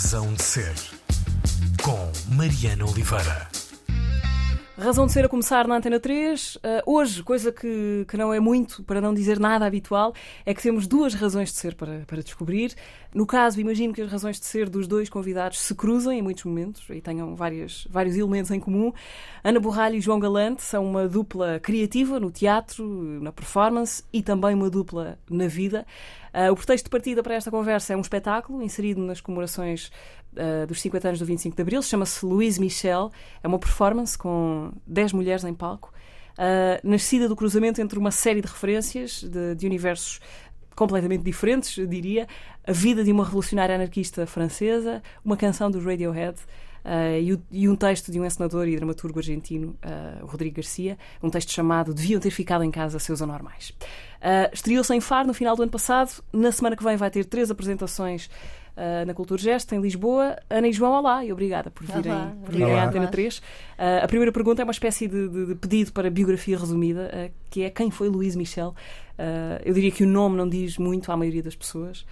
Razão de Ser, com Mariana Oliveira. Razão de ser a começar na Antena 3. Uh, hoje, coisa que, que não é muito, para não dizer nada habitual, é que temos duas razões de ser para, para descobrir. No caso, imagino que as razões de ser dos dois convidados se cruzem em muitos momentos e tenham várias, vários elementos em comum. Ana Borralho e João Galante são uma dupla criativa no teatro, na performance e também uma dupla na vida. Uh, o pretexto de partida para esta conversa é um espetáculo inserido nas comemorações uh, dos 50 anos do 25 de Abril, chama-se Louise Michel, é uma performance com 10 mulheres em palco, uh, nascida do cruzamento entre uma série de referências de, de universos completamente diferentes, diria, a vida de uma revolucionária anarquista francesa, uma canção dos Radiohead, Uh, e, e, um texto de um encenador e dramaturgo argentino, uh, Rodrigo Garcia, um texto chamado Deviam ter ficado em casa seus anormais. Uh, Estreou-se em Faro no final do ano passado. Na semana que vem vai ter três apresentações uh, na Cultura Gesto, em Lisboa. Ana e João, olá e obrigada por virem, olá, por virem à Antena 3. Uh, a primeira pergunta é uma espécie de, de, de pedido para biografia resumida, uh, que é quem foi Luís Michel? eu diria que o nome não diz muito à maioria das pessoas.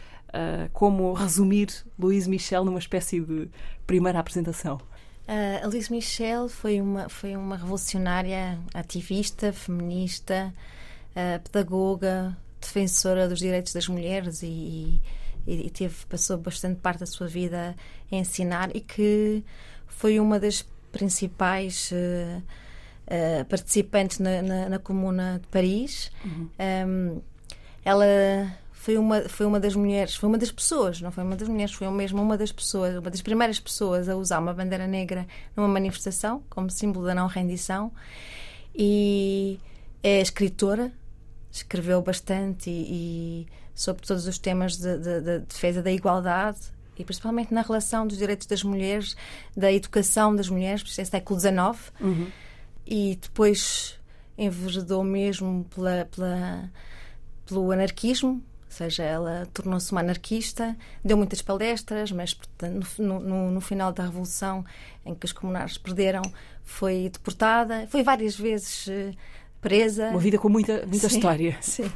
como resumir Luís Michel numa espécie de primeira apresentação? Uh, a Luís Michel foi uma, foi uma revolucionária ativista, feminista, uh, pedagoga, defensora dos direitos das mulheres e, e, teve, passou bastante parte da sua vida a ensinar e que foi uma das principais uh, uh, participantes na, na, na, Comuna de Paris. Uhum. Um, ela foi uma, foi uma das mulheres, foi uma das pessoas, não foi uma das mulheres, foi mesmo uma das pessoas, uma das primeiras pessoas a usar uma bandeira negra numa manifestação, como símbolo da não rendição. E é escritora, escreveu bastante e, e sobre todos os temas de, de, de, defesa da igualdade e principalmente na relação dos direitos das mulheres, da educação das mulheres, é século XIX. Uhum. E depois enveredou mesmo pela, pela, pelo anarquismo, ou seja, ela tornou-se uma anarquista, deu muitas palestras, mas no, no, no, final da Revolução, em que os comunares perderam, foi deportada, foi várias vezes eh, presa. Uma vida com muita, muita sim, história. Sim.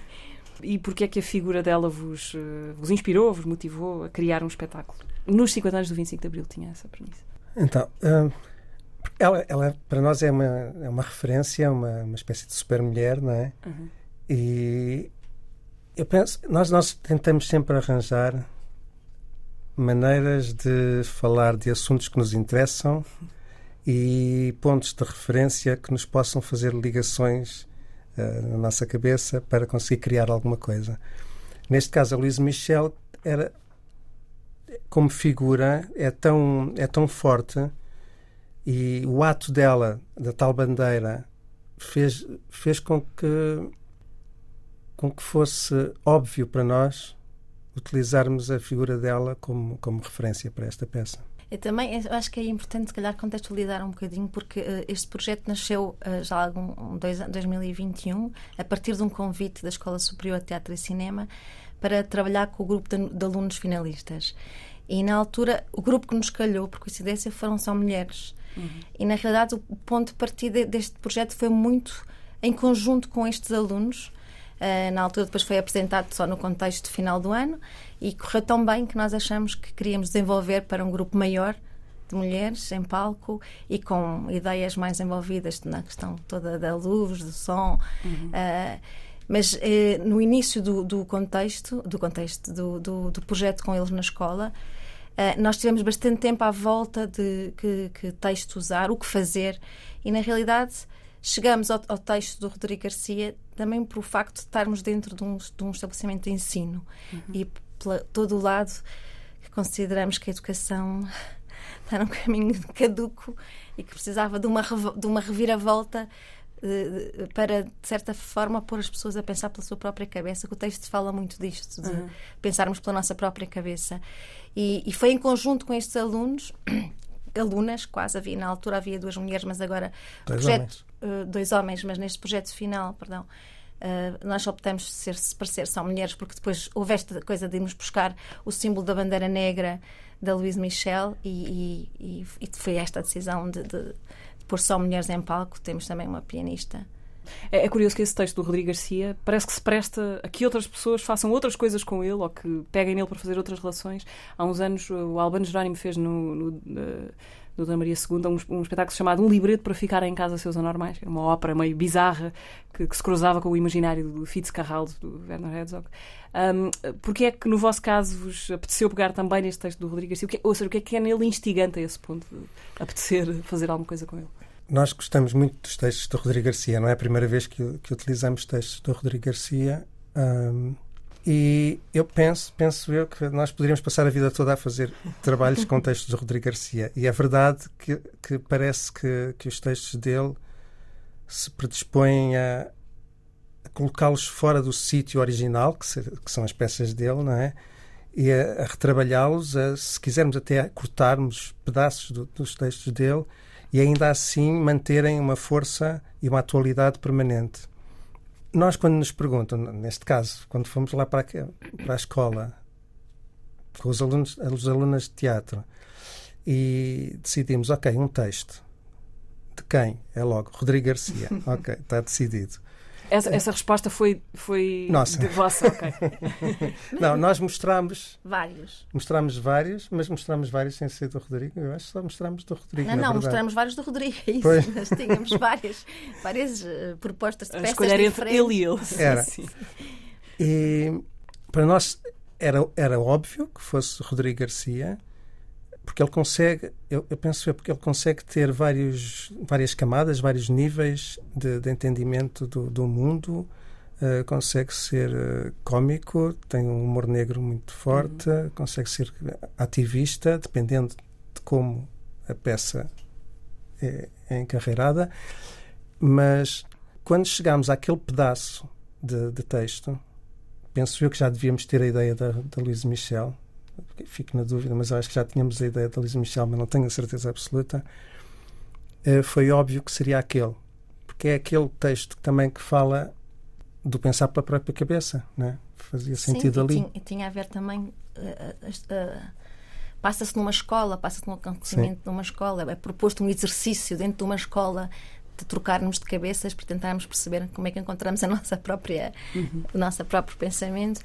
E porquê é que a figura dela vos, eh, vos inspirou, vos motivou a criar um espetáculo? Nos 50 anos do 25 de Abril tinha essa premissa. Então, hum, ela, ela, para nós é uma, é uma referência, uma, uma espécie de super-mulher, não é? Uhum. E eu penso, nós, nós tentamos sempre arranjar maneiras de falar de assuntos que nos interessam e pontos de referência que nos possam fazer ligações na nossa cabeça para conseguir criar alguma coisa. Neste caso, a Luísa Michel era como figura é tão é tão forte e o ato dela da tal bandeira fez fez com que com que fosse óbvio para nós utilizarmos a figura dela como como referência para esta peça. Eu também eu acho que é importante, se calhar, contextualizar um bocadinho, porque uh, este projeto nasceu uh, já em dois, 2021, a partir de um convite da Escola Superior de Teatro e Cinema para trabalhar com o grupo de, de alunos finalistas. E na altura, o grupo que nos calhou, por coincidência, foram só mulheres. Uhum. E na realidade, o ponto de partida deste projeto foi muito em conjunto com estes alunos Uh, na altura depois foi apresentado só no contexto final do ano e correu tão bem que nós achamos que queríamos desenvolver para um grupo maior de mulheres em palco e com ideias mais envolvidas na questão toda da luz, do som. Uhum. Uh, mas eh, no início do, do, contexto, do contexto do, do, do, projeto com eles na escola, uh, nós tivemos bastante tempo à volta de que, que texto usar, o que fazer, e na realidade chegamos ao, ao, texto do Rodrigo Garcia também por o facto de estarmos dentro de um, de um estabelecimento de ensino uhum. e por todo o lado que consideramos que a educação está num caminho caduco e que precisava de uma, de uma reviravolta eh, para, de certa forma, pôr as pessoas a pensar pela sua própria cabeça, que o texto fala muito disto, de uhum. pensarmos pela nossa própria cabeça. E, e, foi em conjunto com estes alunos alunas, quase havia, na altura havia duas mulheres, mas agora dois projeto, homens. Uh, dois homens, mas neste projeto final, perdão, uh, nós optamos ser, se parecer só mulheres, porque depois houve esta coisa de irmos buscar o símbolo da bandeira negra da Louise Michel e, e, e foi esta a decisão de, de, de pôr só mulheres em palco. Temos também uma pianista. É, é curioso que esse texto do Rodrigo Garcia parece que se presta a que outras pessoas façam outras coisas com ele ou que peguem nele para fazer outras relações. Há uns anos o Albano Jerónimo fez no, no, uh, do Dona Maria II, um, um, espetáculo chamado Um Libreto para Ficar em Casa Seus Anormais, que era uma ópera meio bizarra que, que se cruzava com o imaginário do Fitzcarraldo, do Werner Herzog. Um, porque é que, no vosso caso, vos apeteceu pegar também neste texto do Rodrigo Garcia? Que, ou seja, o que é que é nele instigante a esse ponto de apetecer fazer alguma coisa com ele? Nós gostamos muito dos textos do Rodrigo Garcia, não é a primeira vez que, que utilizamos textos do Rodrigo Garcia. Um, e eu penso, penso eu que nós poderíamos passar a vida toda a fazer trabalhos com textos do Rodrigo Garcia. E é verdade que, que parece que, que os textos dele se predispõem a, a colocá-los fora do sítio original, que, se, que, são as peças dele, não é? E a, a retrabalhá-los, se quisermos até cortarmos pedaços do, dos textos dele e ainda assim manterem uma força e uma atualidade permanente nós, quando nos perguntam, neste caso, quando fomos lá para a, para a escola com os alunos, os alunas de teatro e decidimos, ok, um texto. De quem? É logo, Rodrigo Garcia. ok, está decidido. Essa, essa resposta foi, foi Nossa. de vossa, ok. Não, nós mostramos. Vários. Mostramos vários, mas mostramos vários sem ser do Rodrigo. Eu acho que só mostramos do Rodrigo. Não, não, mostramos vários do Rodrigo. É isso. Pois. Nós tínhamos várias, várias uh, propostas de peças. Escolher entre ele e ele. Era. Sim. E para nós era, era óbvio que fosse Rodrigo Garcia porque ele consegue, eu, eu penso é porque ele consegue ter vários, várias camadas, vários níveis de, de entendimento do, do mundo, uh, consegue ser uh, cómico, tem um humor negro muito forte, uhum. consegue ser ativista, dependendo de como a peça é, é encarreirada, mas quando chegamos àquele pedaço de, de texto, penso eu que já devíamos ter a ideia da, da Luísa Michel, fico na dúvida, mas acho que já tínhamos a ideia da Lisa Michel, mas não tenho a certeza absoluta. Uh, foi óbvio que seria aquele, porque é aquele texto também que fala do pensar pela própria cabeça, né? fazia sentido Sim, ali. E tinha, tinha, a ver também. Uh, uh, passa-se numa escola, passa-se num acontecimento numa escola, é proposto um exercício dentro de uma escola de trocarmos de cabeças para tentarmos perceber como é que encontramos a nossa própria, uhum. o nosso próprio pensamento.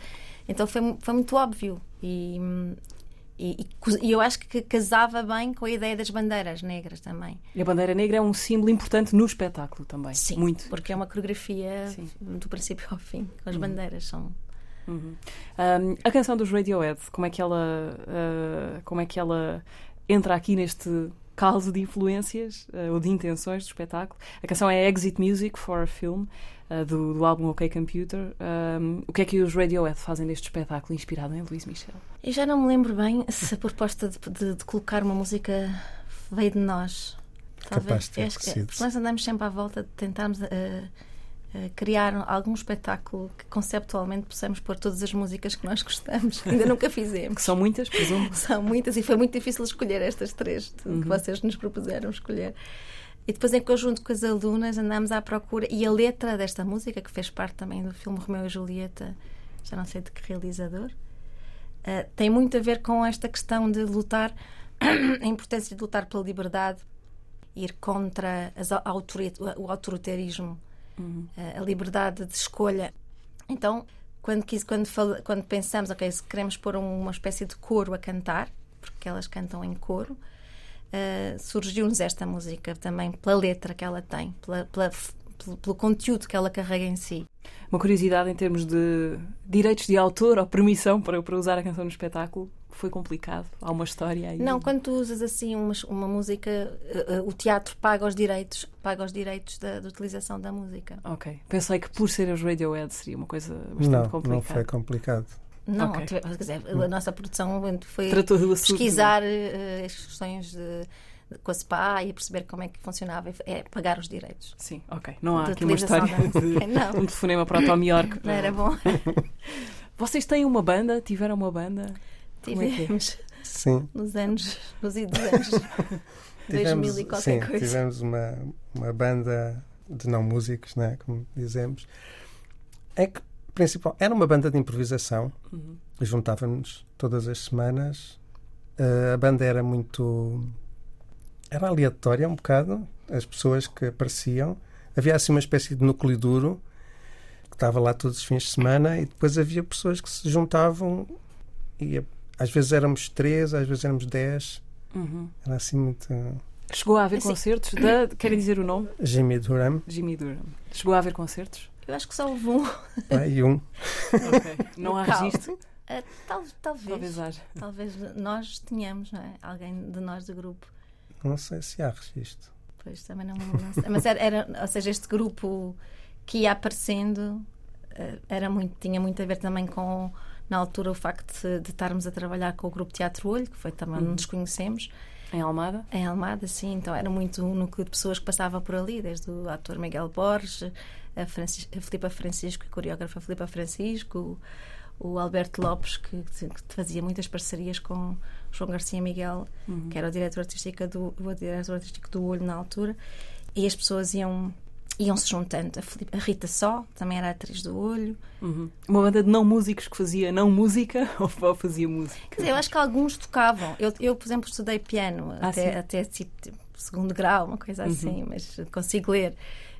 Então foi, foi muito óbvio. E, e, e, eu acho que casava bem com a ideia das bandeiras negras também. E a bandeira negra é um símbolo importante no espetáculo também. Sim, muito. porque é uma coreografia Sim. do princípio ao fim. As uhum. bandeiras são. Uhum. Um, a canção dos Radiohead, como é que ela, uh, como é que ela entra aqui neste caldo de influências uh, ou de intenções do espetáculo? A canção é Exit Music for a Film uh, do, do, álbum OK Computer. Um, o que é que os Radiohead fazem neste espetáculo inspirado em Luís Michel? Eu já não me lembro bem se a proposta de, de, de colocar uma música veio de nós. Talvez. Capaz de ter nós andamos sempre à volta de tentarmos. Uh, criar algum espetáculo que conceptualmente possamos pôr todas as músicas que nós gostamos. Ainda nunca fizemos. Que são muitas, presumo. São muitas e foi muito difícil escolher estas três uhum. que vocês nos propuseram escolher. E depois, em conjunto com as alunas, andámos à procura. E a letra desta música, que fez parte também do filme Romeu e Julieta, já não sei de que realizador, uh, tem muito a ver com esta questão de lutar, a importância de lutar pela liberdade, ir contra as o autoritarismo, uhum. uh, a liberdade de escolha. Então, quando, quis, quando, fala, quando pensamos, ok, se queremos pôr uma espécie de coro a cantar, porque elas cantam em coro uh, surgiu-nos esta música também pela letra que ela tem, pela, pela, pelo, pelo, conteúdo que ela carrega em si. Uma curiosidade em termos de direitos de autor ou permissão para, para usar a canção no espetáculo, foi complicado? Há uma história aí? Não, quando tu usas assim uma, uma música, uh, uh, o teatro paga os direitos, paga os direitos da, da, utilização da música. Ok. Pensei que por ser os Radiohead seria uma coisa bastante não, complicada. Não, foi complicado. Não, okay. quer dizer, a nossa produção foi pesquisar uh, as questões de, de, com a SPA e perceber como é que funcionava, é pagar os direitos. Sim, ok. Não há aqui uma história de não. um telefonema para o Tom York. Não era bom. Vocês têm uma banda? Tiveram uma banda? Tivemos. É é? Sim. Nos anos, nos idos anos 2000 e qualquer sim, coisa. Tivemos uma, uma banda de não músicos, né, como dizemos. É que principal, era uma banda de improvisação. Uhum. Juntávamos todas as semanas. Uh, a banda era muito. Era aleatória um bocado. As pessoas que apareciam havia assim uma espécie de núcleo duro que estava lá todos os fins de semana e depois havia pessoas que se juntavam e às vezes éramos três, às vezes éramos dez. Uhum. Era assim muito. Chegou a haver Assim- concertos da. Querem dizer o nome? Jimmy Durham Jimmy Durham. Chegou a haver concertos? Eu acho que só houve um. né, e um. Ok. Não há registro? Ah, tal- talvez, Talvez haja. talvez nós tenhamos, não é? Alguém de nós do grupo. Não sei se há registro. Pois também não, não sei. Mas era, era- ou seja, este grupo que ia aparecendo eh, era muito, tinha muito a ver também com, na altura, o facto de, de estarmos a trabalhar com o grupo Teatro Olho, que foi também onde nos conhecemos, Em Almada? em Almada, sim. Então era muito um núcleo de pessoas que passava por ali, desde o ator Miguel Borges, a, Francis, a Filipa Francisco, a coreógrafa Filipa Francisco, o, o Alberto Lopes, que, que fazia muitas parcerias com João Garcia Miguel, que era o diretor artístico do, o diretor artístico do Olho na altura, e as pessoas iam iam se juntando. A, Filipe- a Rita Só também era atriz do Olho. Uhum. Uma banda de não músicos que fazia não música ou fazia música? Quer dizer, eu acho que alguns tocavam. Eu, eu por exemplo, estudei piano Ah, sim? Uhum. até, até tipo, segundo grau, uma coisa assim, mas consigo ler.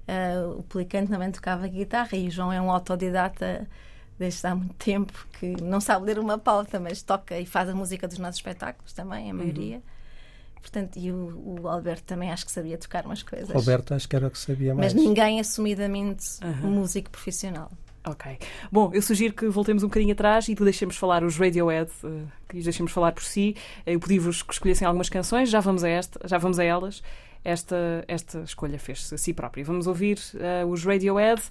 Ah, o Pelicano também tocava guitarra e o João é um autodidata desde há muito tempo que não sabe ler uma pauta, mas toca e faz a música dos nossos espetáculos também, a Uhum. maioria. Portanto, e o, o Alberto também acho que sabia tocar umas coisas. Roberto acho que era o que sabia mais. Mas ninguém assumidamente Aham. músico profissional. Ok. Bom, eu sugiro que voltemos um bocadinho atrás e deixemos falar os Radiohead, eh, que os deixemos falar por si. Eu pedi-vos que escolhessem algumas canções, já vamos a esta, já vamos a elas. Esta, esta escolha fez-se a si própria. Vamos ouvir eh, os Radiohead,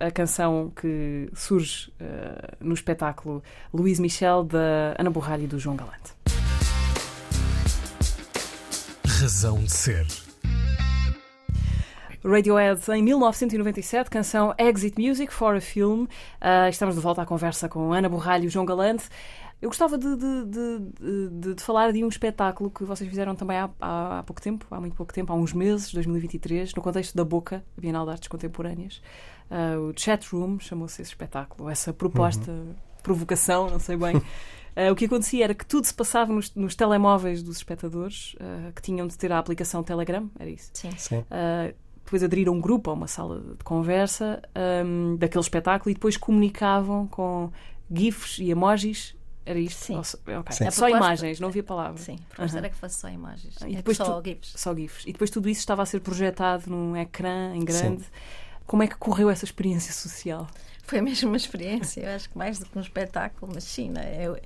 a canção que surge eh, no espetáculo Luís Michel da Ana Borralho e do João Galante. Razão de ser. Radiohead em 1997, canção Exit Music for a Film. Ah, estamos de volta à conversa com Ana Borralho e João Galante. Eu gostava de, de- de- de- de falar de um espetáculo que vocês fizeram também há, há- há pouco tempo, há muito pouco tempo, há uns meses, 2023, no contexto da Boca, Bienal de Artes Contemporâneas. Ah, o Chat Room chamou-se esse espetáculo, essa proposta, provocação, não sei bem. Ah, o que acontecia era que tudo se passava nos, nos telemóveis dos espectadores, ah, que tinham de ter a aplicação Telegram, era isso? Sim. Sim. Uh, depois aderir a um grupo, a uma sala de conversa um, daquele espetáculo e depois comunicavam com GIFs e emojis. Era isto? Sim. Ou só- ok. Sim. É A só imagens, não havia palavras. Sim, a proposta Aham. era que fosse só imagens. E É depois só tu- GIFs. Só GIFs. E depois tudo isso estava a ser projetado num ecrã em grande. Como é que correu essa experiência social? Foi mesmo uma experiência, eu acho que mais do que um espetáculo, mas sim, eu,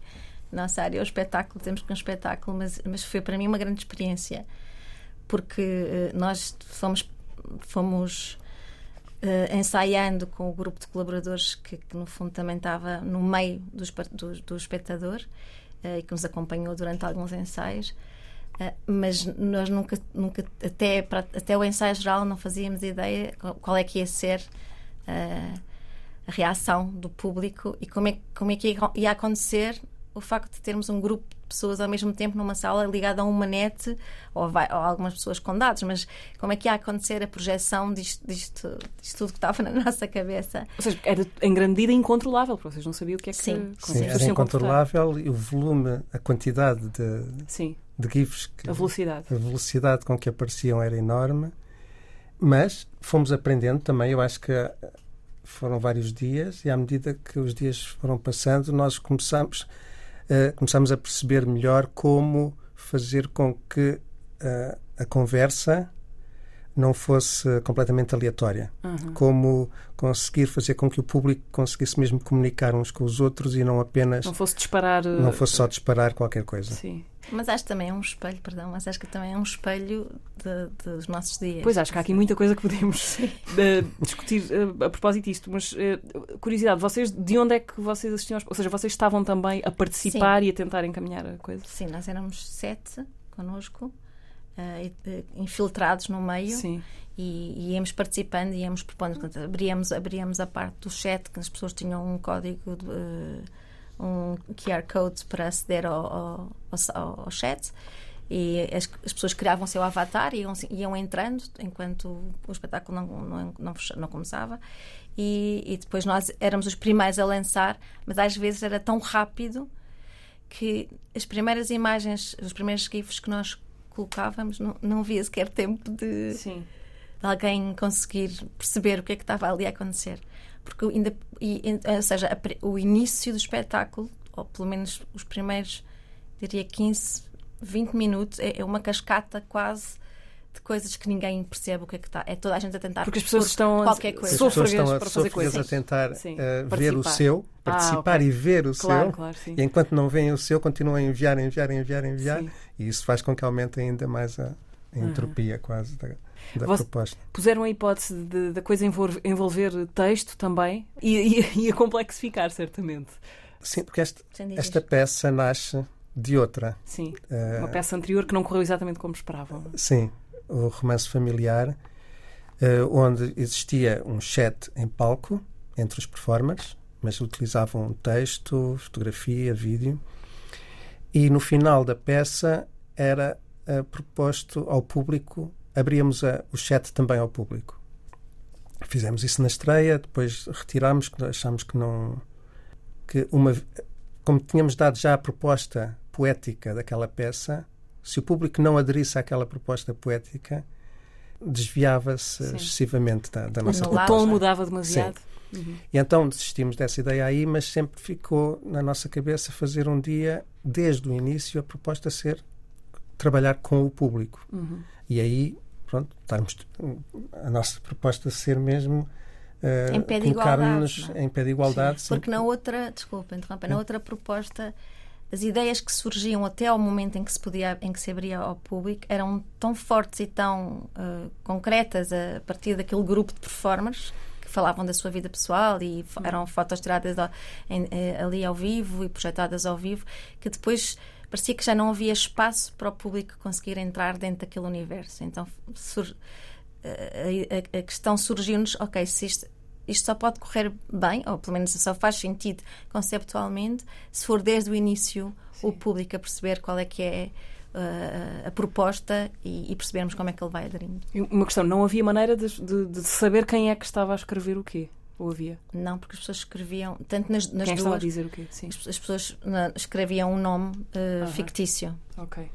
nossa área é o espetáculo, temos que um espetáculo, mas, mas foi para mim uma grande experiência, porque eh, nós fomos, fomos eh, ensaiando com o grupo de colaboradores que, que, no fundo também estava no meio do, do, do espectador eh, e que nos acompanhou durante alguns ensaios. Uh, mas nós nunca, nunca até, para- até o ensaio geral, não fazíamos ideia qual- é que ia ser uh, a reação do público e como é, como é que ia, acontecer o facto de termos um grupo pessoas ao mesmo tempo numa sala ligada a uma net ou, vai- ou algumas pessoas com dados, mas como é que ia acontecer a projeção disto, disto, disto tudo que estava na nossa cabeça? Ou seja, era em grande medida incontrolável, porque vocês não sabiam o que é que Sim. é Sim, era incontrolável e o volume, a quantidade de, Sim, de GIFs, que, a velocidade. a velocidade com que apareciam era enorme. Mas fomos aprendendo também, eu acho que eh, foram vários dias e à medida que os dias foram passando, nós começamos, eh, começamos a perceber melhor como fazer com que eh, a conversa não fosse completamente aleatória. Uhum. Como conseguir fazer com que o público conseguisse mesmo comunicar uns com os outros e não apenas Não fosse disparar. uh, não fosse só disparar qualquer coisa. Sim. Mas acho que também é um espelho, perdão, mas acho que também é um espelho de- dos nossos dias. Pois acho que há aqui muita coisa que podemos eh, discutir eh, a propósito disto, mas eh, curiosidade, vocês de onde é que vocês assistiam? Ou seja, vocês estavam também a participar e a tentar encaminhar a coisa? Sim, nós éramos sete connosco, infiltrados no meio. Sim. e, e íamos participando e íamos propondo. Portanto, abríamos, abríamos a parte do chat, que as pessoas tinham um código, de, um QR Code para aceder ao, ao, ao, ao chat. E as, as pessoas criavam o seu avatar e iam, iam entrando enquanto o espetáculo não, não, não, não começava. E, e depois nós éramos os primeiros a lançar, mas às vezes era tão rápido que as primeiras imagens, os primeiros GIFs que nós colocávamos, não, não havia sequer tempo de, de alguém conseguir perceber o que é que estava ali a acontecer. Porque ainda, e, ou seja, a, o início do espetáculo, ou pelo menos os primeiros, diria 15, 20 minutos, é, é uma cascata quase de coisas que ninguém percebe o que é que está. É toda a gente a tentar Porque as pessoas estão qualquer coisa. As pessoas estão a, para fazer coisas. a tentar Sim. uh, ver o Participar. seu, Ah, participar ok. e ver o Claro, seu. claro, sim. E enquanto não veem o seu, continuam a enviar, enviar, enviar, enviar. Sim. E isso faz com que aumente ainda mais a, a entropia quase da, Você- proposta. Puseram a hipótese da coisa envol- envolver texto também e, e, e a complexificar, certamente. Sim, porque dizer. esta peça nasce de outra. Sim. Uh, Uma peça anterior que não correu exatamente como esperavam. Sim, o romance familiar, eh, onde existia um chat em palco entre os performers, mas utilizavam texto, fotografia, vídeo. E no final da peça era eh, proposto ao público, abríamos a- o chat também ao público. Fizemos isso na estreia, depois retirámos, achámos que não. que uma. como tínhamos dado já a proposta poética daquela peça, se o público não aderisse àquela proposta poética, desviava-se excessivamente da, da nossa Anulava. O tom mudava demasiado. e então desistimos dessa ideia aí, mas sempre ficou na nossa cabeça fazer um dia, desde o início, a proposta ser trabalhar com o público. Uhum. E aí, pronto, estamos, a nossa proposta ser mesmo eh, Em pé de colocar-nos em pé de igualdade. sim. Porque na outra, desculpa, interromper, na outra proposta, as ideias que surgiam até ao momento em que se podia, em que se abria ao público, eram tão fortes e tão eh, concretas a partir daquele grupo de performers que falavam da sua vida pessoal e eram fotos tiradas ao- em- eh, ali ao vivo e projetadas ao vivo, que depois parecia que já não havia espaço para o público conseguir entrar dentro daquele universo. Então sur- a, a- a questão surgiu-nos, ok, se isto, isto só pode correr bem, ou pelo menos só faz sentido conceptualmente, se for desde o início o público a perceber qual é que é uh, a proposta e, e percebermos como é que ele vai aderindo. Uma questão, não havia maneira de, de- de saber quem é que estava a escrever o quê? Ou havia? Não, porque as pessoas escreviam, tanto nas, nas quem é que estava a duas, dizer o quê? Sim. as, as pessoas na- escreviam um nome uh, Aham. fictício. Ok.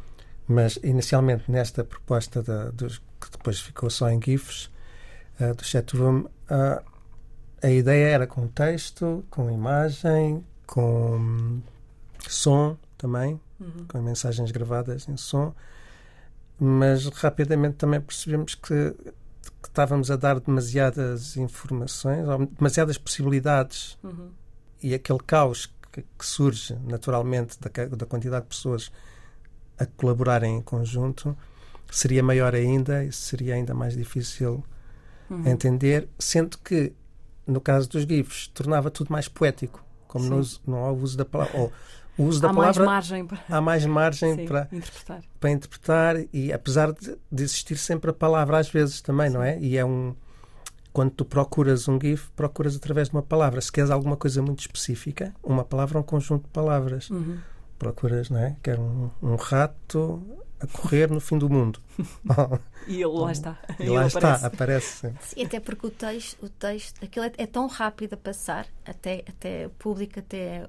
Mas inicialmente nesta proposta da, dos, que depois ficou só em GIFs eh, do Chatroom, a ideia era com texto, com imagem, com som também, Uhum. com mensagens gravadas em som, mas rapidamente também percebemos que, que estávamos a dar demasiadas informações, demasiadas possibilidades Uhum. e aquele caos que, que surge naturalmente da, da quantidade de pessoas a colaborarem em conjunto seria maior ainda e seria ainda mais difícil Uhum. entender, sendo que no caso dos GIFs tornava tudo mais poético, como Sim. no, não há o uso da palavra. Ou, o uso da Há mais palavra margem para há mais margem sim, para, interpretar. para interpretar e apesar de, de existir sempre a palavra às vezes também, não é? E é um quando tu procuras um GIF, procuras através de uma palavra. Se queres alguma coisa muito específica, uma palavra é um conjunto de palavras. Uhum. Procuras, não é? Quero um, um rato a correr no fim do mundo. E ele lá está. e Ele lá está, aparece. aparece. E até porque o texto, o texto aquilo é, é tão rápido a passar, até, até o público, até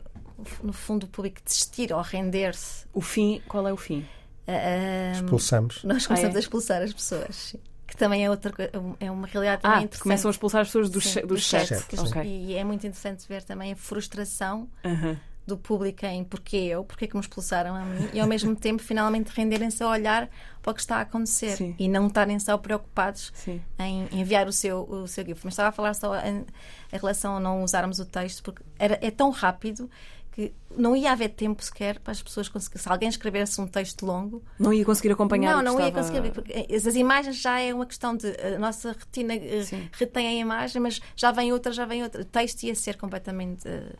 no fundo o público desistir ou render-se. O fim, qual é o fim? Ah, Expulsamos. nós começamos Ah, é? a expulsar as pessoas. Que também é outra é uma realidade também Ah, interessante. começam a expulsar as pessoas do, Sim, do do chat. chat, que- Ok. E é muito interessante ver também a frustração Aham. do público em porquê eu, porquê que me expulsaram a mim, e ao mesmo tempo finalmente renderem-se a olhar para o que está a acontecer Sim. e não estarem só preocupados Sim. em enviar o seu, o seu GIF. Mas estava a falar só em, em relação a não usarmos o texto, porque era, é tão rápido que não ia haver tempo sequer para as pessoas conseguirem. Se alguém escrevesse um texto longo, Não ia conseguir acompanhar não, não ia estava- conseguir ver. Porque as imagens já é uma questão de. A nossa retina eh, Sim. retém a imagem, mas já vem outra, já vem outra. O texto ia ser completamente eh,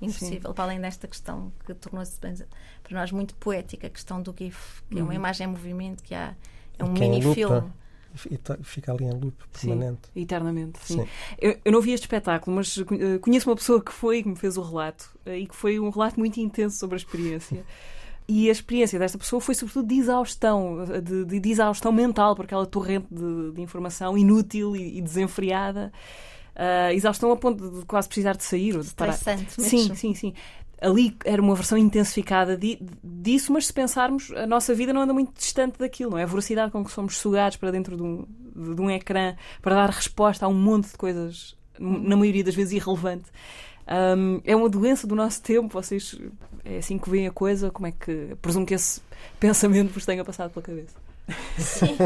impossível, para além desta questão que tornou-se para nós muito poética, a questão do GIF, que é uma imagem em movimento, que há, é um em mini-filme. E ta- fica ali em loop Sim, permanente. eternamente. Sim. Sim. Eu, eu não vi este espetáculo, mas eh, conheço uma pessoa que foi e que me fez o relato eh, e que foi um relato muito intenso sobre a experiência. E a experiência desta pessoa foi sobretudo de exaustão, eh, de, de- de exaustão mental por aquela torrente de, de informação inútil e, e desenfreada. Ah, exaustão a ponto de quase precisar de sair ou de parar. Sim, sim, sim. Ali era uma versão intensificada di, disso, mas se pensarmos, a nossa vida não anda muito distante daquilo, não é? A velocidade com que somos sugados para dentro de um, de um ecrã para dar resposta a um monte de coisas, na maioria das vezes irrelevante. Um, é uma doença do nosso tempo, vocês é assim que veem a coisa, como é que presumo que esse pensamento vos tenha passado pela cabeça? Sim,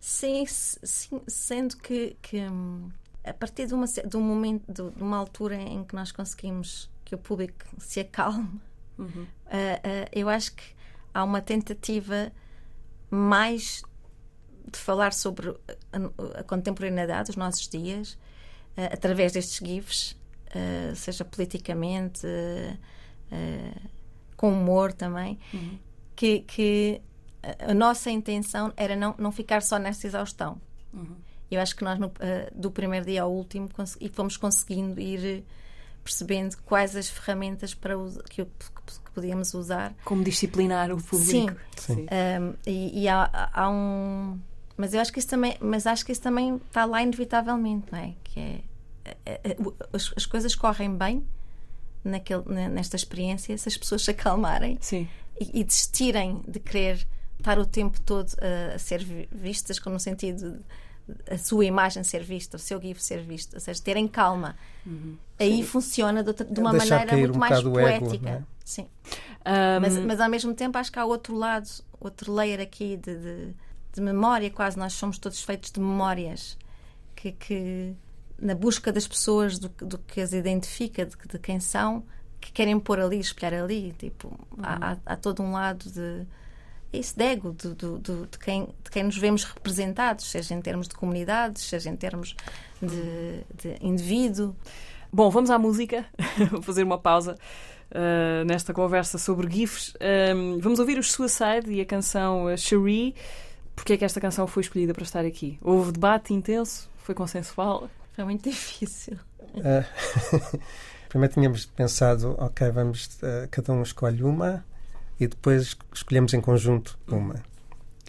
sim, sim sendo que, que hum, a partir de, uma, de um momento, de uma altura em que nós conseguimos que o público se acalme, uhum. uh, uh, eu acho que há uma tentativa mais de falar sobre a, a contemporaneidade dos nossos dias uh, através destes GIFs, seja politicamente, com humor também, uhum. que, que a nossa intenção era não, não ficar só nessa exaustão. Uhum. Eu acho que nós, no, do primeiro dia ao último, e fomos conseguindo ir percebendo quais as ferramentas para que, que, podíamos usar. Como disciplinar o público. Sim. Sim. Um, e, e há, há, um. Mas eu acho que isso também, mas acho que isso também está lá inevitavelmente, não é? Que é, é, é, é as, as coisas correm bem naquele, nesta experiência se as pessoas se acalmarem Sim. E, e desistirem de querer estar o tempo todo a, a ser vistas, como no sentido de a sua imagem ser vista, o seu GIF ser visto, ou seja, terem calma. Uhum. Aí Sim. funciona de, de uma Deixar maneira muito um mais poética. Ego, é? Sim. Um... Mas, mas, ao mesmo tempo acho que há outro lado, outro layer aqui de, de, de memória, quase nós somos todos feitos de memórias que, que na busca das pessoas do, do que as identifica, de, de, quem são, que querem pôr ali, espelhar ali. Tipo, uhum. há, há, há todo um lado de esse de ego de, de, de, de, quem, de quem nos vemos representados, seja em termos de comunidades, seja em termos de, de indivíduo. Bom, vamos à música. Vou fazer uma pausa uh, nesta conversa sobre GIFs. Um, vamos ouvir os Suicide e a canção uh, Cherie. Porquê é que esta canção foi escolhida para estar aqui? Houve debate intenso? Foi consensual? Foi muito difícil. Uh, primeiro tínhamos pensado, ok, vamos, uh, cada um escolhe uma e depois escolhemos em conjunto uma.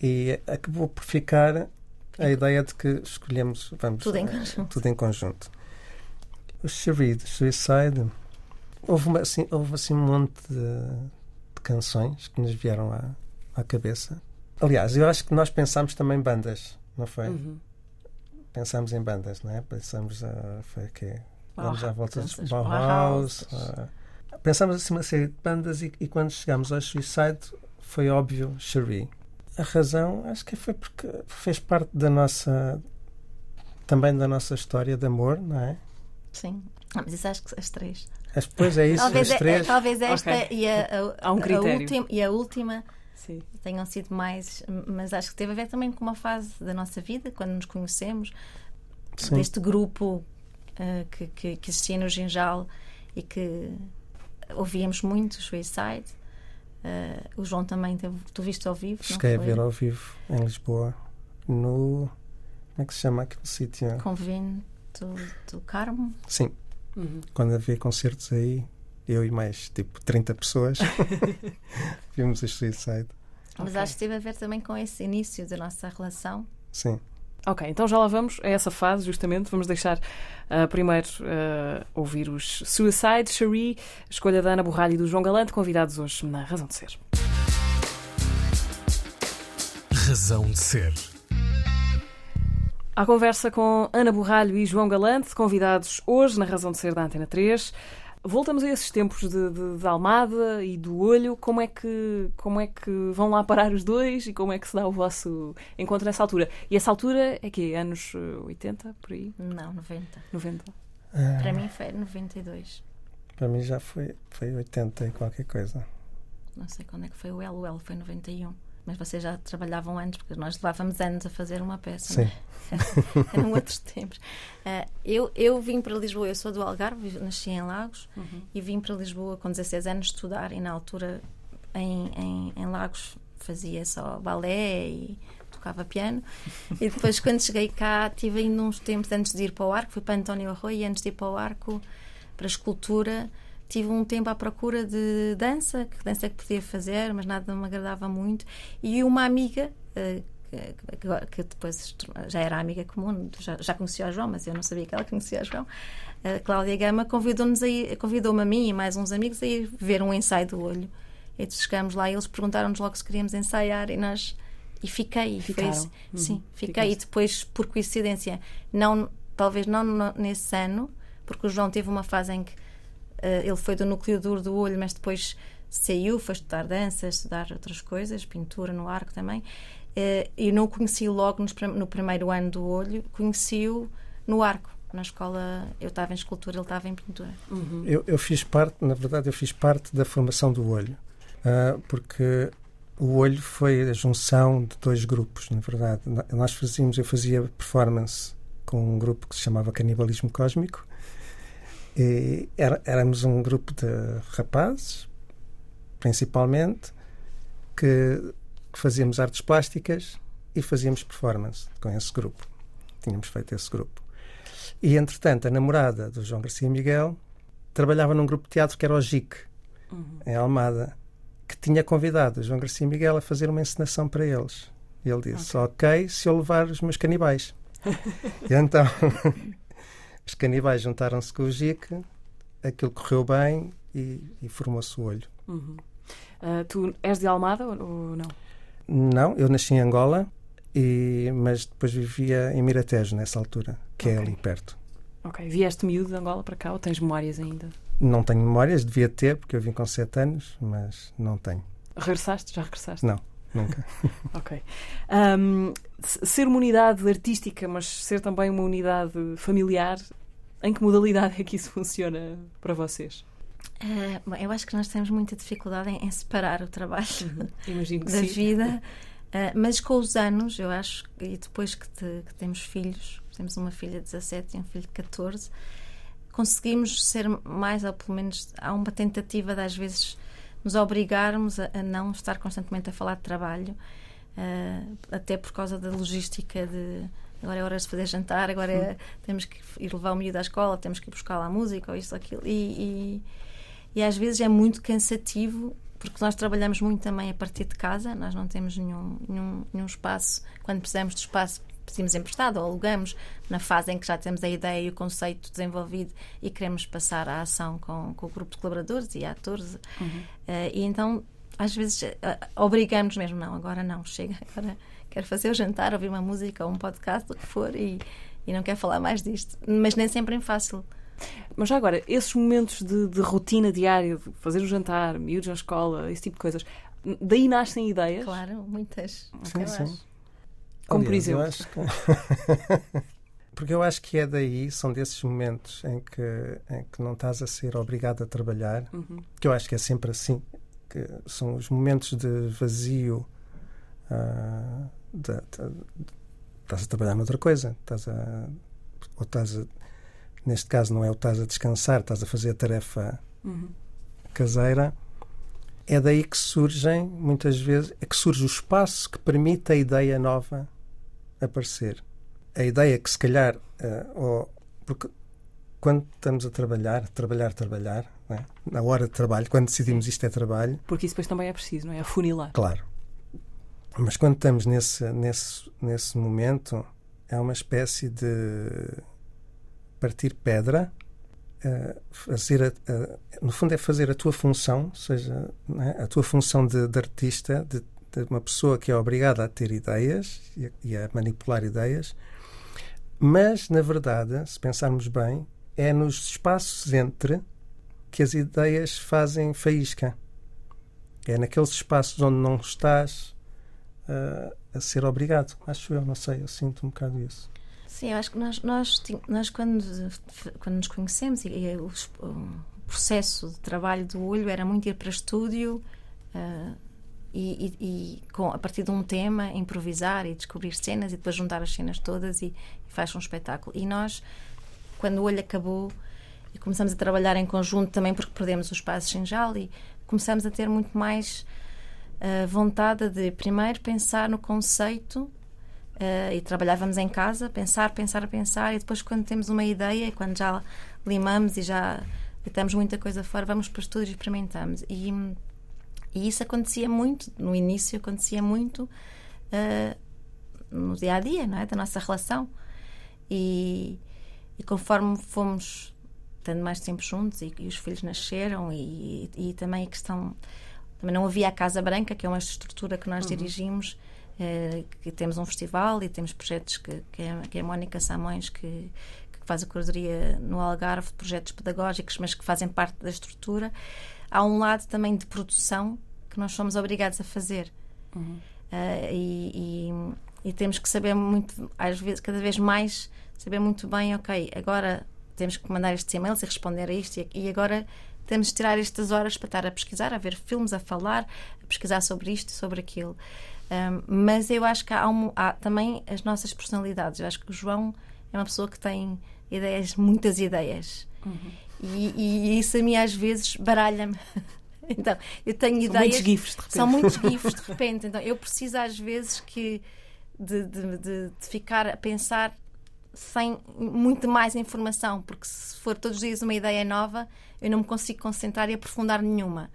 E acabou por ficar a ideia de que escolhemos vamos, tudo em conjunto. Tudo em conjunto. O Cherie Suicide, houve, uma, assim, houve assim um monte de, de canções que nos vieram à, à cabeça. Aliás, eu acho que nós pensámos também bandas, não foi? Uhum. Pensámos em bandas, não é? Pensamos, uh, foi o quê? Vamos à volta de Bauhaus. Uh, pensámos assim uma série de bandas e, e quando chegámos ao Suicide foi óbvio Cherie. A razão acho que foi porque fez parte da nossa também da nossa história de amor, não é? Sim. Ah, mas isso acho que as três. As, pois é isso, talvez, as é, três. É, talvez esta okay. e a, a, um a, última, e a última Sim. tenham sido mais, mas acho que teve a ver também com uma fase da nossa vida, quando nos conhecemos, Sim. deste grupo uh, que, que, que existia no Ginjal e que ouvíamos muito o Suicide. Uh, o João também teve, tu viste ao vivo? Cheguei a ver ao vivo em Lisboa, no. Como é que se chama aquele sítio? Convento do Carmo? Sim. Uhum. Quando havia concertos aí, eu e mais tipo 30 pessoas vimos o Suicide. Mas okay. acho que teve a ver também com esse início da nossa relação. Sim. Ok, então já lá vamos a essa fase, justamente. Vamos deixar uh, primeiro uh, ouvir os Suicide, Cherie, escolha da Ana Borralho e do João Galante, convidados hoje na Razão de Ser. Razão de Ser. A conversa com Ana Borralho e João Galante, convidados hoje na Razão de Ser da Antena 3. Voltamos a esses tempos de, de, de, Almada e do Olho. Como é, que, como é que vão lá parar os dois e como é que se dá o vosso encontro nessa altura? E essa altura é que Anos 80, por aí? Não, 90. 90. Ah, para mim foi 92. Para mim já foi, foi 80 e qualquer coisa. Não sei quando é que foi o L. O L foi 91 mas vocês já trabalhavam antes, porque nós levávamos anos a fazer uma peça. Sim. É? Eram outros tempos. Uh, eu, eu vim para Lisboa, eu sou do Algarve, nasci em Lagos uhum. e vim para Lisboa com 16 anos estudar e na altura em, em, em Lagos fazia só balé e tocava piano. E depois, quando cheguei cá, tive ainda uns tempos antes de ir para o Arco, fui para António Arroio e antes de ir para o Arco, para a escultura tive um tempo à procura de dança, que dança que podia fazer, mas nada me agradava muito. E uma amiga, uh, que, que depois já era amiga comum, já, já conhecia o João, mas eu não sabia que ela conhecia o João. A Cláudia Gama convidou-nos convidou-me a mim e mais uns amigos a ir ver um ensaio do olho. E chegamos lá e eles perguntaram-nos logo se queríamos ensaiar e nós e fiquei, Ficaram. fez, Uhum. sim, fiquei Ficaste. e depois por coincidência, não talvez não nesse ano, porque o João teve uma fase em que eh, ele foi do núcleo duro do olho, mas depois saiu, foi estudar dança, estudar outras coisas, pintura no arco também. Eh, e não o conheci logo no primeiro ano do olho, conheci-o no arco. Na escola, eu estava em escultura, ele estava em pintura. Eu, eu fiz parte, na verdade, eu fiz parte da formação do olho, ah, porque o olho foi a junção de dois grupos, na verdade. Nós fazíamos, eu fazia performance com um grupo que se chamava Canibalismo Cósmico. E era- éramos um grupo de rapazes, principalmente, que, que fazíamos artes plásticas e fazíamos performance com esse grupo. Tínhamos feito esse grupo. E, entretanto, a namorada do João Garcia Miguel trabalhava num grupo de teatro que era o GIC, em Almada, que tinha convidado o João Garcia Miguel a fazer uma encenação para eles. E ele disse: Ok, se eu levar os meus canibais. e então, os canibais juntaram-se com o GIC, aquilo correu bem e, e formou-se o olho. Uhum. Ah, tu és de Almada ou, não? Não, eu nasci em Angola, e, mas depois vivia em Miratejo nessa altura, que é Ok. ali perto. Ok. Vieste miúdo de Angola para cá ou tens memórias ainda? Não tenho memórias, devia ter, porque eu vim com 7 anos, mas não tenho. Regressaste? Já regressaste? Não, nunca. Ok. S- ser uma unidade artística, mas ser também uma unidade familiar, em que modalidade é que isso funciona para vocês? Eh, bom, eu acho que nós temos muita dificuldade em, em separar o trabalho que da sim. vida, eh, mas com os anos, eu acho, e depois que, te- que temos filhos, temos uma filha de 17 e um filho de 14, conseguimos ser mais, ou pelo menos há uma tentativa de às vezes nos obrigarmos a, a não estar constantemente a falar de trabalho, eh, até por causa da logística de agora é hora de fazer jantar, agora é- temos que ir levar o miúdo à escola, temos que ir buscar lá a música ou isto ou aquilo. E, e, e às vezes é muito cansativo porque nós trabalhamos muito também a partir de casa, nós não temos nenhum, nenhum, nenhum espaço. Quando precisamos de espaço, pedimos emprestado ou alugamos, na fase em que já temos a ideia e o conceito desenvolvido e queremos passar à ação com, com o grupo de colaboradores e atores. Eh, e então, às vezes, eh, obrigamos mesmo, não, agora não, chega, agora quero fazer o jantar, ouvir uma música ou um podcast, o que for, e, e não quero falar mais disto. Mas nem sempre é fácil. Mas já agora, esses momentos de, de rotina diária, de fazer o jantar, miúdos na escola, esse tipo de coisas, daí nascem ideias? Claro, muitas. Sim, eu sim. Como por Aliás, eu exemplo? acho que- Porque eu acho que é daí, são desses momentos em que, em que não estás a ser obrigado a trabalhar, Uhum. que eu acho que é sempre assim, que são os momentos de vazio. de- estás a trabalhar noutra coisa, estás a, ou estás a, neste caso não é o estás a descansar, estás a fazer a tarefa Uhum. caseira, é daí que surgem, muitas vezes, é que surge o espaço que permite a ideia nova aparecer. A ideia que se calhar, eh, ou, porque quando estamos a trabalhar, trabalhar, trabalhar, é? na hora de trabalho, quando decidimos isto é trabalho, Porque isso depois também é preciso, não é? Afunilar. claro. Mas quando estamos nesse, nesse, nesse momento, é uma espécie de partir pedra, eh, fazer a- no fundo é fazer a tua função, ou seja, é? a tua função de, de artista, de, de uma pessoa que é obrigada a ter ideias e a, e a manipular ideias, mas na verdade, se pensarmos bem, é nos espaços entre que as ideias fazem faísca. É naqueles espaços onde não estás ah, a ser obrigado. Acho eu, não sei, eu sinto um bocado isso. Sim, eu acho que nós, nós, nós quando, quando nos conhecemos, e, e o, o processo de trabalho do olho era muito ir para estúdio ah, e, e- e com, a partir de um tema improvisar e descobrir cenas e depois juntar as cenas todas e, e faz um espetáculo. E nós, quando o olho acabou e começamos a trabalhar em conjunto também porque perdemos o espaço Xinjal e começamos a ter muito mais ah, vontade de primeiro pensar no conceito Uh, e trabalhávamos em casa, pensar, pensar, pensar, e depois, quando temos uma ideia, e quando já limamos e já deitamos muita coisa fora, vamos para o estúdio e experimentamos. E, e isso acontecia muito, no início, acontecia muito uh, no dia a dia, não é? Da nossa relação. E, e conforme fomos tendo mais tempo juntos e, e os filhos nasceram e, e, também a questão também não havia a Casa Branca que é uma estrutura que nós uhum. dirigimos eh, que temos um festival e temos projetos que, que, é, que é a Mónica Samões que, que faz a curadoria no Algarve projetos pedagógicos mas que fazem parte da estrutura há um lado também de produção que nós somos obrigados a fazer uhum. uh, e, e, e temos que saber muito às vezes cada vez mais saber muito bem ok agora temos que mandar estes e-mails e responder a isto e, agora temos de tirar estas horas para estar a pesquisar, a ver filmes, a falar, a pesquisar sobre isto sobre aquilo. Um, mas eu acho que há, um, há, também as nossas personalidades. Eu acho que o João é uma pessoa que tem ideias, muitas ideias. Uhum. E, e, isso a mim às vezes baralha-me. então, eu tenho são ideias. Muitos gifs, de repente. São muitos gifs de repente. Então, eu preciso às vezes que de, de, de, de ficar a pensar sem muito mais informação, porque se for todos os dias uma ideia nova, eu não me consigo concentrar e aprofundar nenhuma.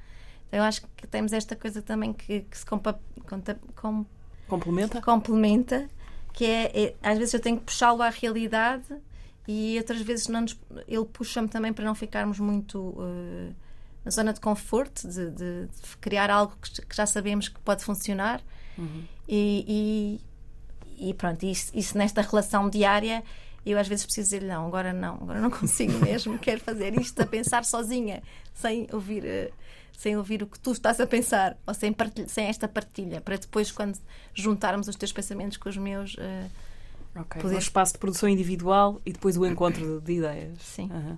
Então, eu acho que temos esta coisa também que, que se compa, conta, com, complementa. complementa, que é, é às vezes eu tenho que puxá-lo à realidade e outras vezes não nos, ele puxa-me também para não ficarmos muito uh, na zona de conforto, de, de, de criar algo que, que, já sabemos que pode funcionar. Uhum. E, e pronto, isso, isso nesta relação diária eu às vezes preciso dizer não, agora não, agora não consigo mesmo, quero fazer isto a pensar sozinha, sem ouvir, uh, sem ouvir o que tu estás a pensar, ou sem, partilha, sem esta partilha, para depois, quando juntarmos os teus pensamentos com os meus. Uh, okay. poder... Um espaço de produção individual e depois o encontro de, de ideias. Sim. Uhum.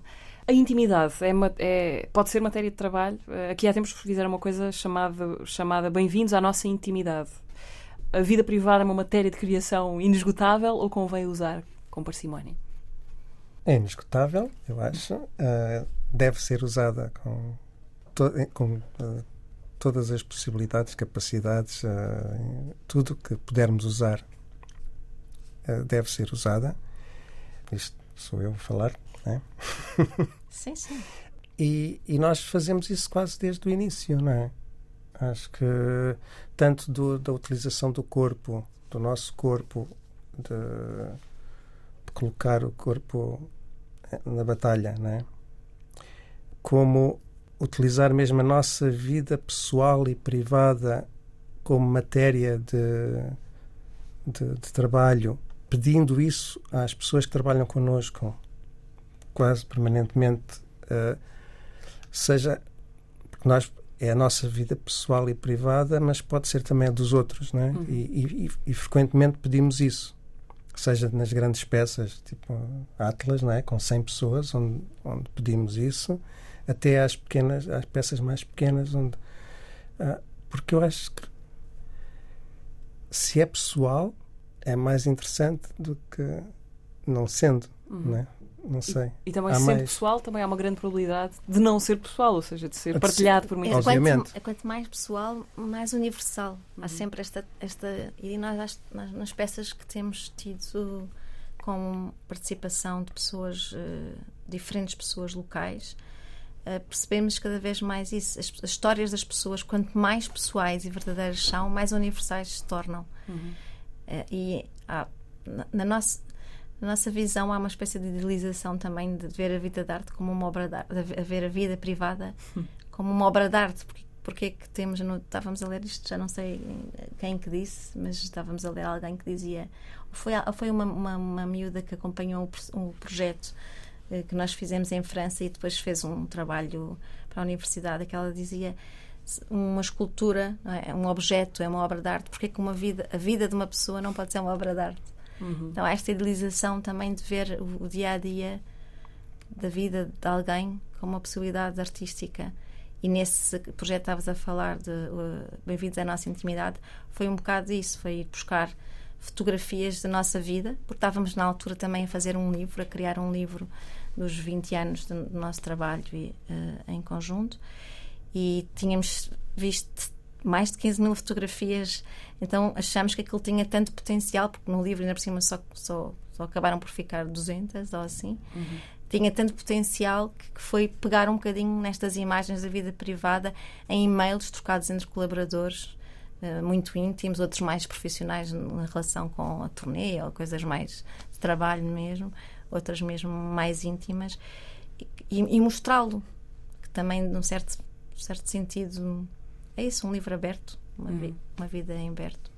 A intimidade é, é, pode ser matéria de trabalho. Eh, aqui há tempos fizeram uma coisa chamada, chamada Bem-vindos à nossa intimidade a vida privada é uma matéria de criação inesgotável ou convém usar com parcimónia? É inesgotável, eu acho. Uh, deve ser usada com, to com uh, todas as possibilidades, capacidades, uh, tudo que pudermos usar deve ser usada. Isto sou eu a falar, não é? Sim, sim. E, e nós fazemos isso quase desde o início, não é? Acho que tanto do, da utilização do corpo, do nosso corpo, de, de colocar o corpo eh, na batalha, né? como utilizar mesmo a nossa vida pessoal e privada como matéria de, de, de trabalho, pedindo isso às pessoas que trabalham connosco quase permanentemente, uh, seja porque nós é a nossa vida pessoal e privada, mas pode ser também a dos outros, não é? Uhum. E, e, e, frequentemente pedimos isso, seja nas grandes peças, tipo Atlas, não é? Com 100 pessoas, onde, onde pedimos isso, até às pequenas, às peças mais pequenas, onde ah, porque eu acho que se é pessoal é mais interessante do que não sendo, uhum. não é? Não sei. E, e também, há sendo mais... pessoal, também há uma grande probabilidade de não ser pessoal, ou seja, de ser partilhado por muitas pessoas. Obviamente. Quanto, quanto mais pessoal, mais universal. Uhum. Há sempre esta, esta. E nós, nas, nas peças que temos tido com participação de pessoas, uh, diferentes pessoas locais, uh, percebemos cada vez mais isso. As, as, histórias das pessoas, quanto mais pessoais e verdadeiras são, mais universais se tornam. Uhum. Uh, e há, na, na nossa na nossa visão há uma espécie de idealização também de ver a vida de arte como uma obra de arte, de ver a vida privada como uma obra de arte. Porque, porque é que temos, no, estávamos a ler isto, já não sei quem que disse, mas estávamos a ler alguém que dizia, foi, foi uma, uma, uma miúda que acompanhou o, projeto eh, que nós fizemos em França e depois fez um trabalho para a universidade, que ela dizia uma escultura, é? um objeto, é uma obra de arte, porque é que uma vida, a vida de uma pessoa não pode ser uma obra de arte? Uhum. Então, esta idealização também de ver o, o, dia a dia da vida de alguém como uma possibilidade artística. E nesse projeto estavas a falar de uh, Bem-vindos à Nossa Intimidade, foi um bocado isso: foi ir buscar fotografias da nossa vida, porque estávamos na altura também a fazer um livro, a criar um livro dos 20 anos do, do nosso trabalho e, uh, em conjunto, e tínhamos visto mais de 15 mil fotografias então achamos que aquilo tinha tanto potencial, porque no livro ainda por cima só, só, só acabaram por ficar 200 ou assim. Uhum. Tinha tanto potencial que, que foi pegar um bocadinho nestas imagens da vida privada em e-mails trocados entre colaboradores. eh, muito íntimos, outros mais profissionais na relação com a turnê ou coisas mais de trabalho mesmo, outras mesmo mais íntimas, e, e mostrá-lo, que também, num certo, certo sentido, é isso, um livro aberto, uma, vi, uma vida em aberto.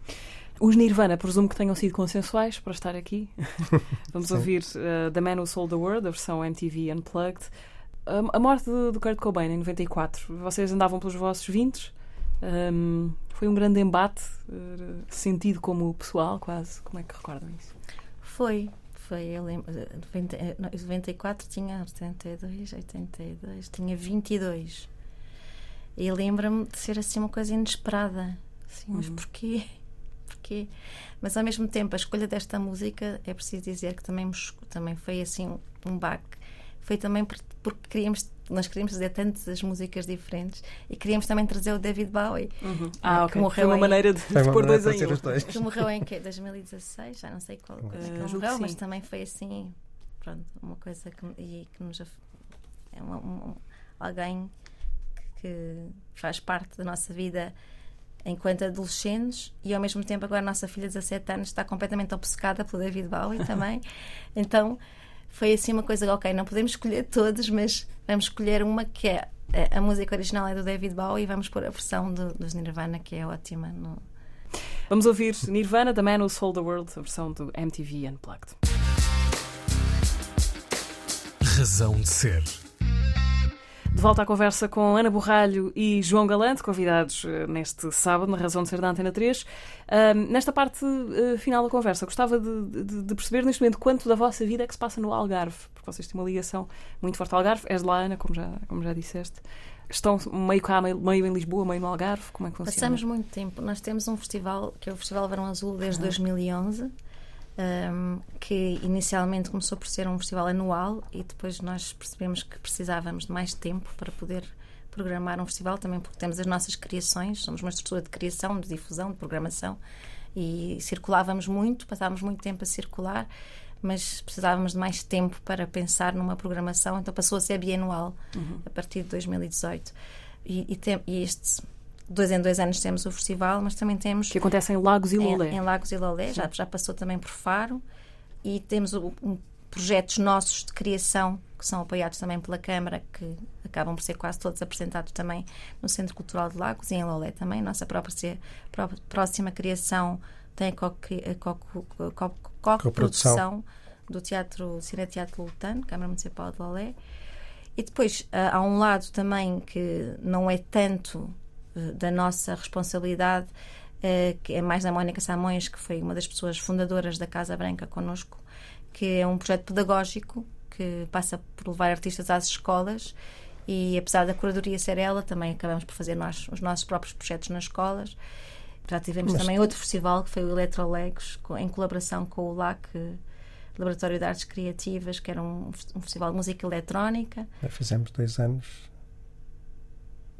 Os Nirvana, presumo que tenham sido consensuais para estar aqui. Vamos ouvir uh, The Man Who Sold the World, a versão MTV Unplugged. Um, a morte do, do Kurt Cobain em 94. Vocês andavam pelos vossos 20. Um, foi um grande embate, uh, sentido como pessoal, quase. Como é que recordam isso? Foi. Foi, eu lembro. 94 tinha 82, 82, tinha 22. E lembro-me de ser assim uma coisa inesperada. Assim, mas uhum. porquê? porquê. Mas ao mesmo tempo, a escolha desta música, é preciso dizer que também, também foi assim um baque. Foi também porque queríamos, nós queríamos fazer tantas músicas diferentes e queríamos também trazer o David Bowie. Uhum. Ah, ok. Morreu foi uma em, maneira de, de pôr dois em um. Que morreu em que? 2016, já não sei qual coisa uh, que morreu, mas também foi assim, pronto, uma coisa que, e que nos. É uma, um, alguém que faz parte da nossa vida enquanto adolescentes e ao mesmo tempo agora a nossa filha de 17 anos está completamente obcecada pelo David Bowie também. então foi assim uma coisa, ok, não podemos escolher todos, mas vamos escolher uma que é a música original é do David Bowie e vamos pôr a versão do, dos Nirvana que é ótima. No... Vamos ouvir Nirvana, The Man Who Sold the World, a versão do MTV Unplugged. Razão de ser. De volta à conversa com Ana Borralho e João Galante, convidados eh, neste sábado, na Razão de Ser da Antena 3. nesta parte uh, final da conversa, gostava de, de, de, perceber neste momento quanto da vossa vida é que se passa no Algarve, porque vocês têm uma ligação muito forte ao Algarve. És lá, Ana, como já, como já disseste. Estão meio cá, meio, meio em Lisboa, meio no Algarve? Como é que funciona? Passamos muito tempo. Nós temos um festival, que é o Festival Verão Azul, desde 2011 um, que inicialmente começou por ser um festival anual e depois nós percebemos que precisávamos de mais tempo para poder programar um festival, também porque temos as nossas criações, somos uma estrutura de criação, de difusão, de programação e circulávamos muito, passávamos muito tempo a circular, mas precisávamos de mais tempo para pensar numa programação, então passou a ser bianual uhum. a partir de 2018. E, e, tem, e este dois em dois anos temos o festival, mas também temos. Que acontece em Lagos e Lolé. Em, em Lagos e Lolé, já, já passou também por Faro. E temos um, projetos nossos de criação que são apoiados também pela Câmara, que acabam por ser quase todos apresentados também no Centro Cultural de Lagos e em Lolé também. Nossa própria, própria próxima criação tem a co-produção do Teatro Cine Teatro Lutano, Câmara Municipal de Lolé. E depois há um lado também que não é tanto da nossa responsabilidade, eh, que é mais da Mónica Samões, que foi uma das pessoas fundadoras da Casa Branca connosco, que é um projeto pedagógico que passa por levar artistas às escolas e apesar da curadoria ser ela, também acabamos por fazer nós os nossos próprios projetos nas escolas. Já tivemos Mas... também outro festival que foi o Eletrolegos, em colaboração com o LAC, Laboratório de Artes Criativas, que era um, um festival de música eletrónica. Já fizemos dois anos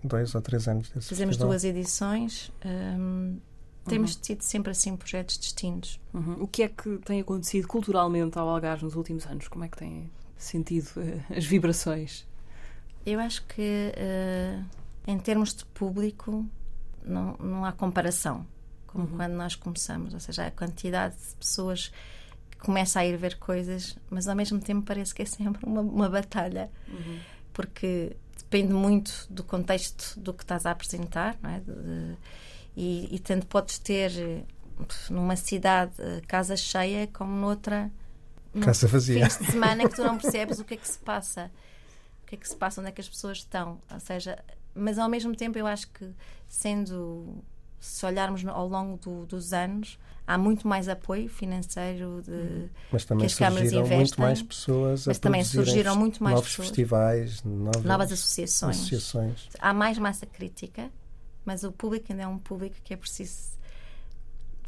dois ou três anos desse Fizemos festival. duas edições. Um, temos uhum. tido sempre assim projetos distintos. Uhum. O que é que tem acontecido culturalmente ao Algarve nos últimos anos? Como é que tem sentido uh, as vibrações? Eu acho que uh, em termos de público não, não há comparação como uhum. quando nós começamos, ou seja, a quantidade de pessoas que começa a ir ver coisas, mas ao mesmo tempo parece que é sempre uma, uma batalha, uhum. porque depende muito do contexto do que estás a apresentar, não é? De, de, e, e tanto podes ter numa cidade casa cheia como noutra casa vazia. Fins de semana que tu não percebes o que é que se passa, o que é que se passa, onde é que as pessoas estão. Ou seja, mas ao mesmo tempo eu acho que sendo se olharmos ao longo do, dos anos, há muito mais apoio financeiro de mas também que as câmaras investem, muito mais pessoas mas também surgiram muito mais novos pessoas, festivais novas, novas associações. associações há mais massa crítica mas o público ainda é um público que é preciso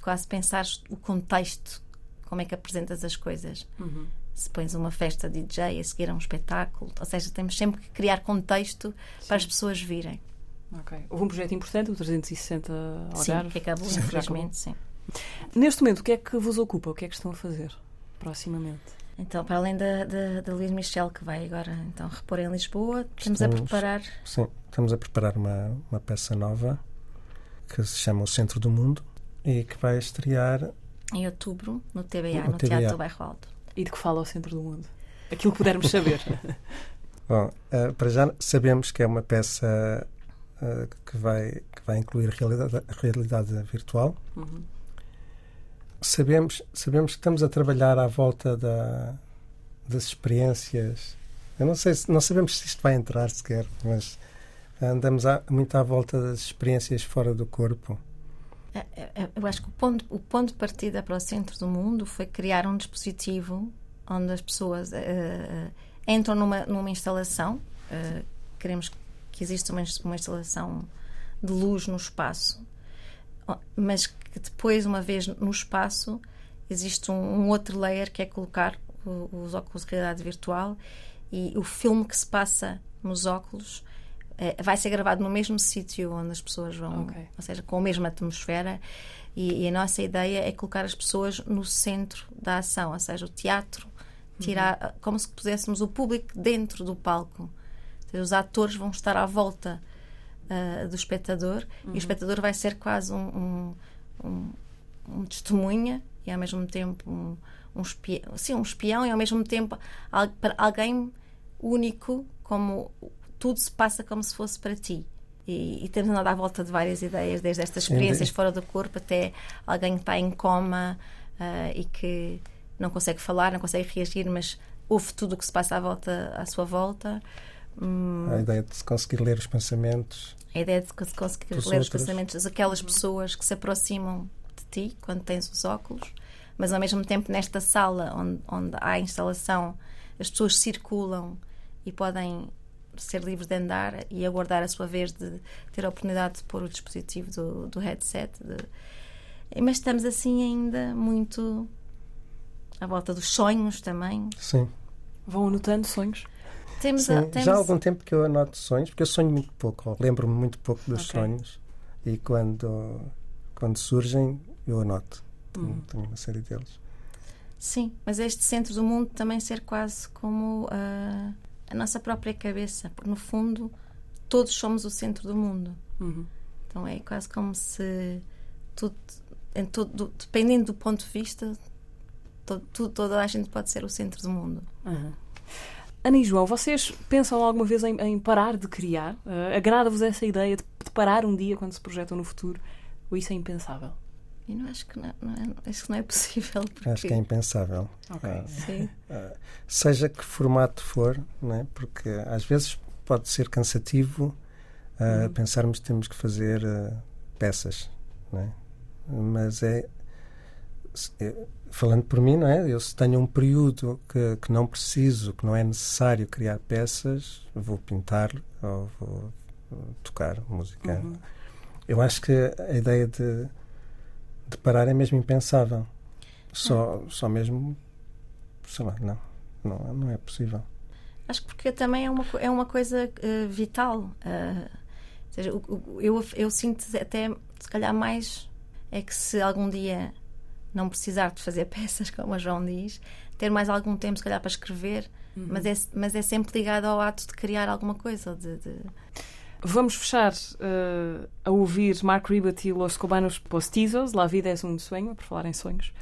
quase pensar o contexto como é que apresentas as coisas uhum. se pões uma festa de DJ a seguir a um espetáculo ou seja temos sempre que criar contexto Sim. para as pessoas virem Ok. Houve um projeto importante, o 360 Algarve. Sim, que acabou, infelizmente, sim. Neste momento, o que é que vos ocupa? O que é que estão a fazer proximamente? Então, para além da, da, da Luís Michel, que vai agora então repor em Lisboa, estamos, estamos a preparar. Sim, estamos a preparar uma, uma peça nova que se chama O Centro do Mundo e que vai estrear Em outubro, no TBA, No no, TBA. Teatro do Bairro Alto. E de que fala o centro do mundo? Aquilo que pudermos saber. Bom, eh, para já sabemos que é uma peça eh, que, vai, que vai incluir realidade, realidade virtual. Uhum. Sabemos, sabemos que estamos a trabalhar à volta da, das experiências. Eu não sei se, não sabemos se isto vai entrar sequer, mas andamos à- muito à volta das experiências fora do corpo. É, é, é, Eu acho que o ponto, o ponto de partida para o centro do mundo foi criar um dispositivo onde as pessoas eh, entram numa, numa instalação. eh, queremos que exista uma, uma instalação de luz no espaço, ó, mas que depois, uma vez no espaço, existe um, um outro layer que é colocar o- os óculos de realidade virtual e o filme que se passa nos óculos eh, vai ser gravado no mesmo sítio onde as pessoas vão, Ok. ou seja, com a mesma atmosfera. E, e a nossa ideia é colocar as pessoas no centro da ação, ou seja, o teatro, tirar como se puséssemos o público dentro do palco. Seja, os atores vão estar à volta ah, do espectador e o espectador vai ser quase um, um, um, um testemunha e ao mesmo tempo um, um espião, sim, um espião e ao mesmo tempo para alguém único, como tudo se passa como se fosse para ti. E, e temos andado à volta de várias ideias, desde estas Sim, experiências de- fora do corpo até alguém que está em coma ah, e que não consegue falar, não consegue reagir, mas ouve tudo o que se passa à, volta, à sua volta. Hum, A ideia de se conseguir ler os pensamentos. A ideia de conseguir Dos ler os pensamentos daquelas pessoas que se aproximam de ti quando tens os óculos, mas ao mesmo tempo nesta sala onde, onde há a instalação, as pessoas circulam e podem ser livres de andar e aguardar a sua vez de ter a oportunidade de pôr o dispositivo do, do headset. de- Mas estamos assim ainda muito à volta dos sonhos também. Sim. Vão anotando sonhos? Temos, Sim, a- temos Já há algum tempo que eu anoto sonhos, porque eu sonho muito pouco, ou lembro-me muito pouco dos Ok. sonhos e quando, quando surgem eu anoto. Tenho, Uhum. tenho uma série deles. Sim, mas este centro do mundo também ser quase como ah, a nossa própria cabeça, porque no fundo todos somos o centro do mundo. Uhum. Então é quase como se tudo, em todo, dependendo do ponto de vista, todo, tudo- toda a gente pode ser o centro do mundo. Uhum. Ana e João, vocês pensam alguma vez em, em parar de criar? Uh, Agrada-vos essa ideia de, de parar um dia quando se projetam no futuro? Ou isso é impensável? E não acho que não, não é, acho que não é possível. Porque, Acho que é impensável. Ok. Ah, Sim. seja que formato for, não é? porque às vezes pode ser cansativo ah, Uhum. pensarmos que temos que fazer peças, não é? mas é, se- é- falando por mim, não é? Eu se tenho um período que, que não preciso, que não é necessário criar peças, vou pintar ou vou uh, tocar música. Uhum. Eu acho que a ideia de, de parar é mesmo impensável. Só, só mesmo, sei lá, não, não, não é possível. Acho que porque também é uma, é uma coisa eh, vital. eh, ou seja, o- eu, eu sinto até, se calhar, mais é que se algum dia não precisar de fazer peças, como a João diz, ter mais algum tempo, se calhar, para escrever, mas, é, mas é sempre ligado ao ato de criar alguma coisa. De, de- Vamos fechar uh, a ouvir Mark Ribot e Los Cubanos Postizos, La Vida es un Sueño, por falar em sonhos.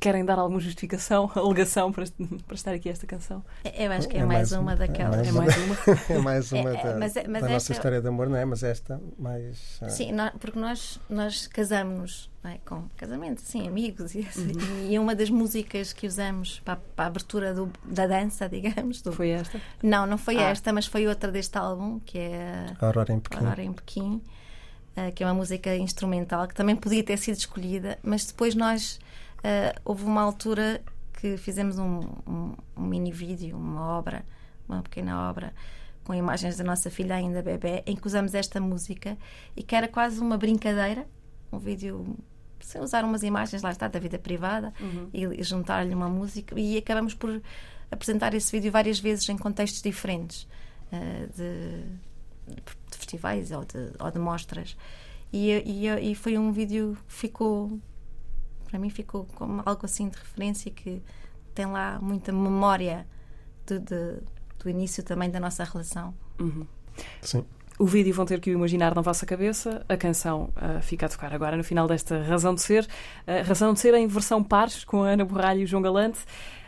Querem dar alguma justificação, alegação para, para estar aqui esta canção? eu acho que é, É mais, mais uma um- é daquelas. É mais uma? É mais uma É, é, da, mas é- mas da nossa esta- história de amor, não é? Mas esta mais. ah, Sim, nó- porque nós, nós casamos não é? com casamento, sim, amigos. E, assim, e uma das músicas que usamos para, para a abertura do- da dança, digamos. do- Foi esta? Não, não foi Ah. esta, mas foi outra deste álbum, que é A Aurora em Pequim. Aurora em Pequim, eh, que é uma música instrumental que também podia ter sido escolhida, mas depois nós eh, houve uma altura que fizemos um, um, um mini vídeo, uma obra, uma pequena obra com imagens da nossa filha ainda bebê, em que usamos esta música e que era quase uma brincadeira, um vídeo sem usar umas imagens, lá está, da vida privada e, e juntar-lhe uma música. E acabamos por apresentar esse vídeo várias vezes em contextos diferentes eh, de, de festivais ou de, ou de mostras. E, e, e foi um vídeo que ficou para mim ficou como algo assim de referência que tem lá muita memória de, de- do início também da nossa relação Uhum. Sim. O vídeo vão ter que o imaginar na vossa cabeça. A canção uh, fica a tocar agora no final desta Razão de Ser. Uh, Razão de Ser em versão pares, com a Ana Borralho e o João Galante.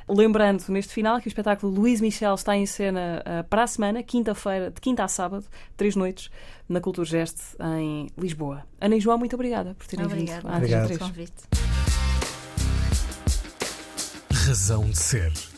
Lembrando neste final que o espetáculo Luís Michel está em cena uh, para a semana, quinta-feira, de quinta a sábado, três noites, na Cultura Geste, em Lisboa. Ana e João, muito obrigada por terem obrigada. vindo. Obrigada pelo convite. Razão de Ser